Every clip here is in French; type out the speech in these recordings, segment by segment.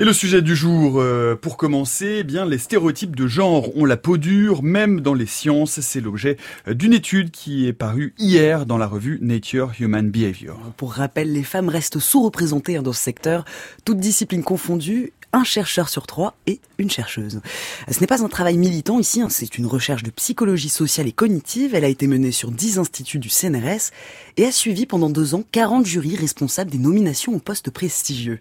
Et le sujet du jour, euh, pour commencer, eh bien les stéréotypes de genre ont la peau dure, même dans les sciences. C'est l'objet d'une étude qui est parue hier dans la revue Nature Human Behavior. Pour rappel, les femmes restent sous-représentées dans ce secteur, toutes disciplines confondues, un chercheur sur trois et une chercheuse. Ce n'est pas un travail militant ici, hein, c'est une recherche de psychologie sociale et cognitive. Elle a été menée sur 10 instituts du CNRS et a suivi pendant deux ans 40 jurys responsables des nominations aux postes prestigieux.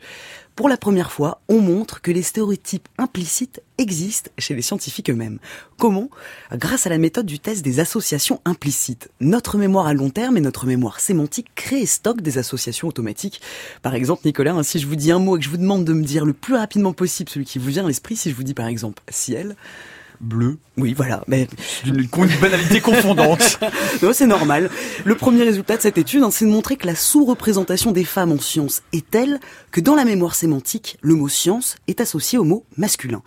Pour la première fois, on montre que les stéréotypes implicites existent chez les scientifiques eux-mêmes. Comment? Grâce à la méthode du test des associations implicites. Notre mémoire à long terme et notre mémoire sémantique créent et stockent des associations automatiques. Par exemple, Nicolas, hein, si je vous dis un mot et que je vous demande de me dire le plus rapidement possible celui qui vous vient à l'esprit, si je vous dis par exemple ciel, bleu. Oui, voilà. Mais une, banalité confondante. non, c'est normal. Le premier résultat de cette étude, hein, c'est de montrer que la sous-représentation des femmes en sciences est telle que dans la mémoire sémantique, le mot science est associé au mot masculin.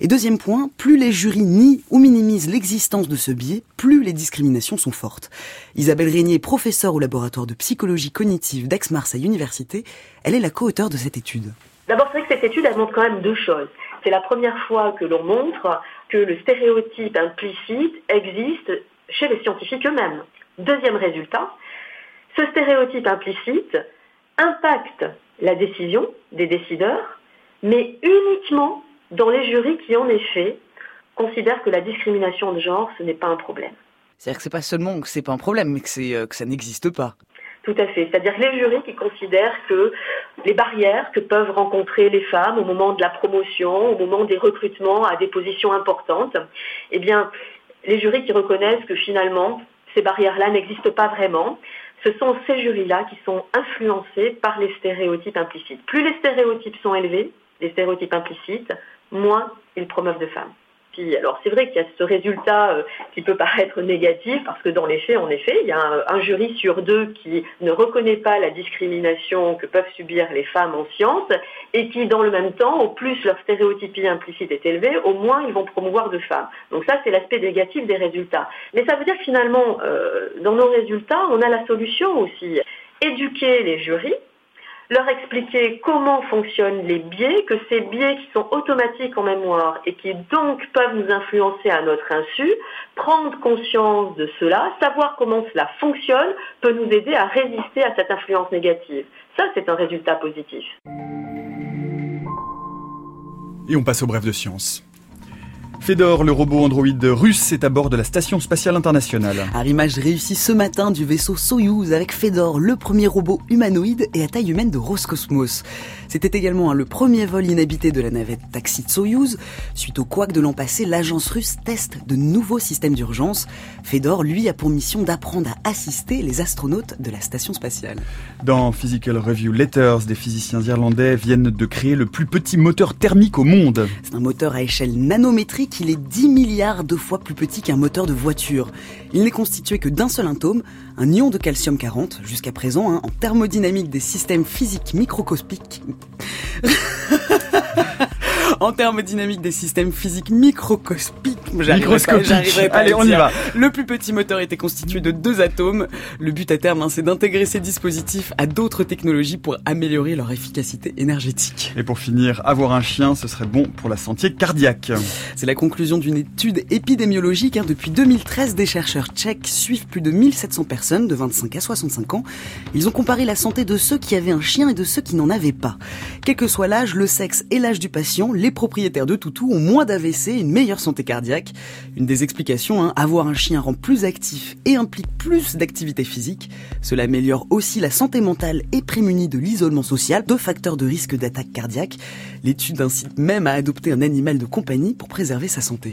Et deuxième point, plus les jurys nient ou minimisent l'existence de ce biais, plus les discriminations sont fortes. Isabelle Régnier, professeure au laboratoire de psychologie cognitive d'Aix-Marseille Université, elle est la co-auteure de cette étude. D'abord, c'est vrai que cette étude, elle montre quand même deux choses. C'est la première fois que l'on montre que le stéréotype implicite existe chez les scientifiques eux-mêmes. Deuxième résultat, ce stéréotype implicite impacte la décision des décideurs, mais uniquement dans les jurys qui, en effet, considèrent que la discrimination de genre, ce n'est pas un problème. C'est-à-dire que c'est pas seulement que c'est pas un problème, mais que, euh, que ça n'existe pas. Tout à fait. C'est-à-dire les jurys qui considèrent que les barrières que peuvent rencontrer les femmes au moment de la promotion, au moment des recrutements à des positions importantes, eh bien, les jurys qui reconnaissent que finalement, ces barrières-là n'existent pas vraiment, ce sont ces jurys-là qui sont influencés par les stéréotypes implicites. Plus les stéréotypes sont élevés, les stéréotypes implicites, moins ils promeuvent de femmes. Alors c'est vrai qu'il y a ce résultat euh, qui peut paraître négatif parce que dans les faits, en effet, il y a un, jury sur deux qui ne reconnaît pas la discrimination que peuvent subir les femmes en sciences et qui, dans le même temps, au plus leur stéréotypie implicite est élevée, au moins ils vont promouvoir de femmes. Donc ça, c'est l'aspect négatif des résultats. Mais ça veut dire finalement, euh, dans nos résultats, on a la solution aussi. Éduquer les jurys leur expliquer comment fonctionnent les biais, que ces biais qui sont automatiques en mémoire et qui donc peuvent nous influencer à notre insu, prendre conscience de cela, savoir comment cela fonctionne, peut nous aider à résister à cette influence négative. Ça, c'est un résultat positif. Et on passe au bref de science. Fedor, le robot androïde russe, est à bord de la Station spatiale internationale. Arrimage réussi ce matin du vaisseau Soyuz avec Fedor, le premier robot humanoïde et à taille humaine de Roscosmos. C'était également le premier vol inhabité de la navette taxi de Soyuz. Suite au couac de l'an passé, l'agence russe teste de nouveaux systèmes d'urgence. Fedor, lui, a pour mission d'apprendre à assister les astronautes de la station spatiale. Dans Physical Review Letters, des physiciens irlandais viennent de créer le plus petit moteur thermique au monde. C'est un moteur à échelle nanométrique il est 10 milliards de fois plus petit qu'un moteur de voiture. Il n'est constitué que d'un seul atome, un ion de calcium 40, jusqu'à présent, hein, en thermodynamique des systèmes physiques microscopiques. en thermodynamique des systèmes physiques microscopiques. Microscopique. Allez, on y va. Le plus petit moteur était constitué de deux atomes. Le but à terme, hein, c'est d'intégrer ces dispositifs à d'autres technologies pour améliorer leur efficacité énergétique. Et pour finir, avoir un chien, ce serait bon pour la santé cardiaque. C'est la conclusion d'une étude épidémiologique. Hein. Depuis 2013, des chercheurs tchèques suivent plus de 1700 personnes de 25 à 65 ans. Ils ont comparé la santé de ceux qui avaient un chien et de ceux qui n'en avaient pas. Quel que soit l'âge, le sexe et l'âge du patient, les propriétaires de toutous ont moins d'AVC et une meilleure santé cardiaque. Une des explications, hein, avoir un chien rend plus actif et implique plus d'activité physique. Cela améliore aussi la santé mentale et prémunit de l'isolement social, deux facteurs de risque d'attaque cardiaque. L'étude incite même à adopter un animal de compagnie pour préserver sa santé.